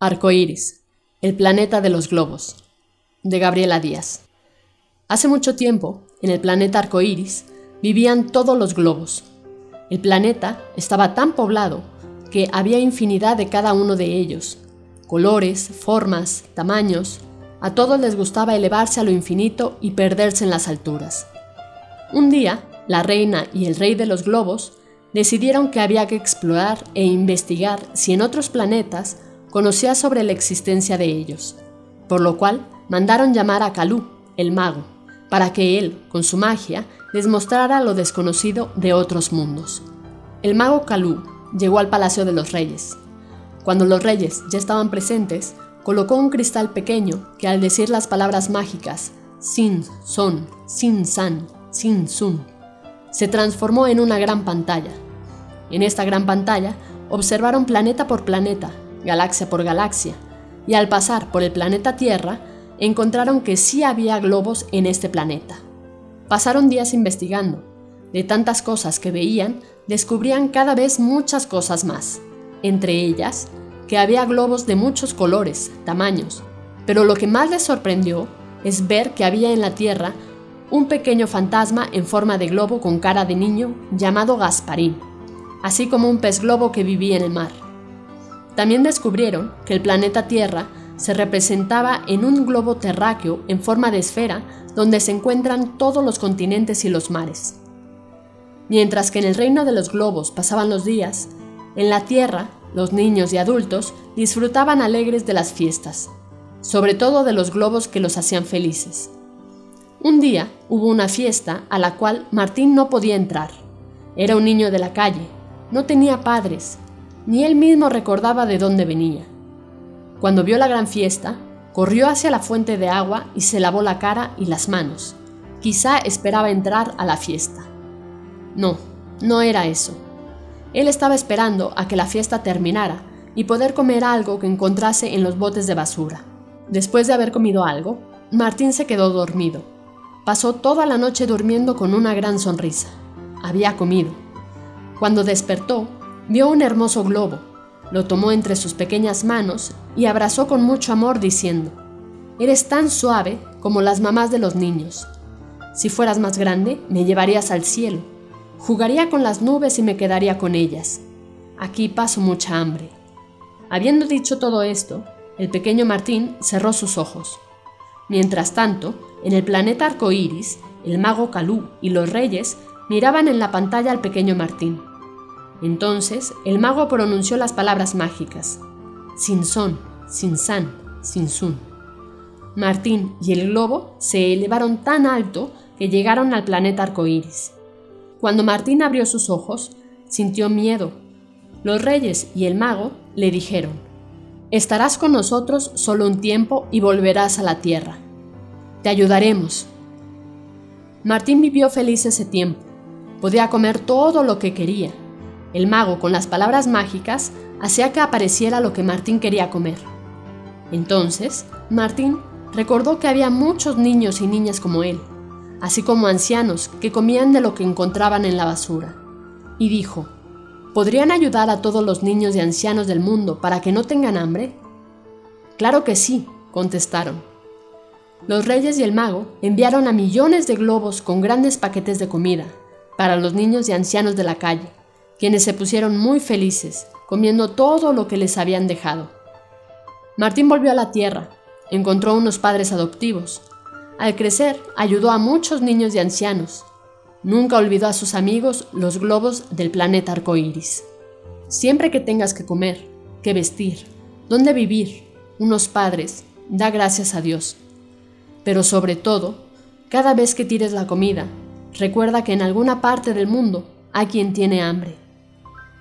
Arcoíris, el planeta de los globos, de Gabriela Díaz. Hace mucho tiempo, en el planeta Arcoíris, vivían todos los globos. El planeta estaba tan poblado que había infinidad de cada uno de ellos, colores, formas, tamaños. A todos les gustaba elevarse a lo infinito y perderse en las alturas. Un día, la reina y el rey de los globos decidieron que había que explorar e investigar si en otros planetas conocía sobre la existencia de ellos, por lo cual mandaron llamar a Calú, el mago, para que él, con su magia, les mostrara lo desconocido de otros mundos. El mago Calú llegó al Palacio de los Reyes. Cuando los reyes ya estaban presentes, colocó un cristal pequeño que al decir las palabras mágicas Sin, Son, Sin, San, Sin, Sun, se transformó en una gran pantalla. En esta gran pantalla observaron planeta por planeta galaxia por galaxia, y al pasar por el planeta Tierra, encontraron que sí había globos en este planeta. Pasaron días investigando. De tantas cosas que veían, descubrían cada vez muchas cosas más, entre ellas que había globos de muchos colores, tamaños, pero lo que más les sorprendió es ver que había en la Tierra un pequeño fantasma en forma de globo con cara de niño llamado Gasparín, así como un pez globo que vivía en el mar. También descubrieron que el planeta Tierra se representaba en un globo terráqueo en forma de esfera donde se encuentran todos los continentes y los mares. Mientras que en el reino de los globos pasaban los días, en la Tierra los niños y adultos disfrutaban alegres de las fiestas, sobre todo de los globos que los hacían felices. Un día hubo una fiesta a la cual Martín no podía entrar. Era un niño de la calle, no tenía padres ni él mismo recordaba de dónde venía. Cuando vio la gran fiesta, corrió hacia la fuente de agua y se lavó la cara y las manos. Quizá esperaba entrar a la fiesta. No, no era eso. Él estaba esperando a que la fiesta terminara y poder comer algo que encontrase en los botes de basura. Después de haber comido algo, Martín se quedó dormido. Pasó toda la noche durmiendo con una gran sonrisa. Había comido. Cuando despertó, Vio un hermoso globo, lo tomó entre sus pequeñas manos y abrazó con mucho amor diciendo, Eres tan suave como las mamás de los niños. Si fueras más grande, me llevarías al cielo. Jugaría con las nubes y me quedaría con ellas. Aquí paso mucha hambre. Habiendo dicho todo esto, el pequeño Martín cerró sus ojos. Mientras tanto, en el planeta arcoíris, el mago Calú y los reyes miraban en la pantalla al pequeño Martín. Entonces el mago pronunció las palabras mágicas: Sin son, sin san, sin sun. Martín y el globo se elevaron tan alto que llegaron al planeta arcoíris. Cuando Martín abrió sus ojos, sintió miedo. Los reyes y el mago le dijeron: Estarás con nosotros solo un tiempo y volverás a la tierra. Te ayudaremos. Martín vivió feliz ese tiempo. Podía comer todo lo que quería el mago, con las palabras mágicas, hacía que apareciera lo que Martín quería comer. Entonces, Martín recordó que había muchos niños y niñas como él, así como ancianos que comían de lo que encontraban en la basura. Y dijo, ¿podrían ayudar a todos los niños y ancianos del mundo para que no tengan hambre? Claro que sí, contestaron. Los reyes y el mago enviaron a millones de globos con grandes paquetes de comida para los niños y ancianos de la calle quienes se pusieron muy felices, comiendo todo lo que les habían dejado. Martín volvió a la tierra, encontró unos padres adoptivos. Al crecer, ayudó a muchos niños y ancianos. Nunca olvidó a sus amigos los globos del planeta arcoíris. Siempre que tengas que comer, que vestir, dónde vivir, unos padres, da gracias a Dios. Pero sobre todo, cada vez que tires la comida, recuerda que en alguna parte del mundo hay quien tiene hambre.